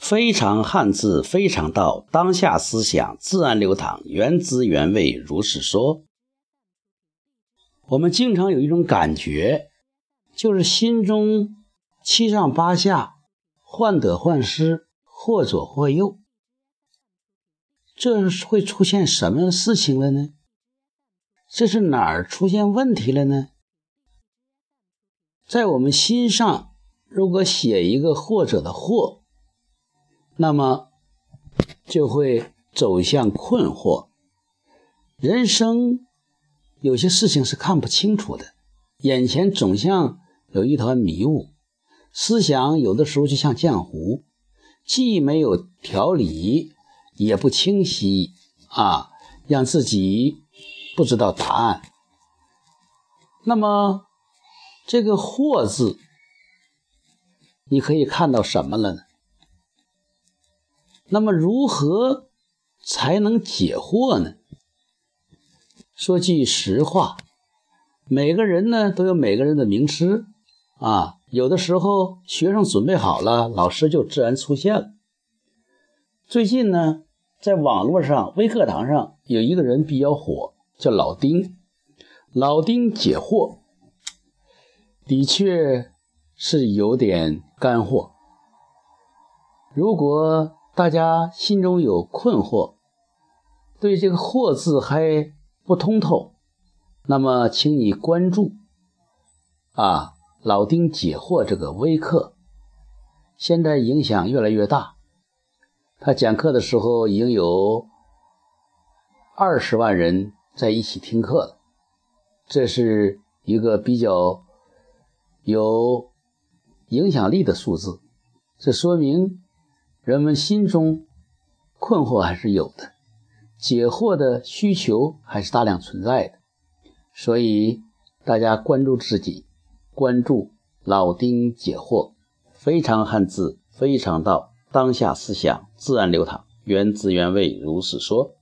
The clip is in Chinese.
非常汉字，非常道，当下思想自然流淌，原汁原味，如是说。我们经常有一种感觉，就是心中七上八下，患得患失，或左或右。这会出现什么事情了呢？这是哪儿出现问题了呢？在我们心上，如果写一个“或者”的“或”。那么就会走向困惑。人生有些事情是看不清楚的，眼前总像有一团迷雾，思想有的时候就像浆糊，既没有条理，也不清晰啊，让自己不知道答案。那么这个“惑”字，你可以看到什么了呢？那么如何才能解惑呢？说句实话，每个人呢都有每个人的名师啊。有的时候学生准备好了，老师就自然出现了。最近呢，在网络上微课堂上有一个人比较火，叫老丁。老丁解惑，的确是有点干货。如果大家心中有困惑，对这个“惑”字还不通透，那么请你关注啊，老丁解惑这个微课，现在影响越来越大。他讲课的时候已经有二十万人在一起听课了，这是一个比较有影响力的数字，这说明。人们心中困惑还是有的，解惑的需求还是大量存在的，所以大家关注自己，关注老丁解惑，非常汉字，非常道，当下思想自然流淌，原汁原味，如是说。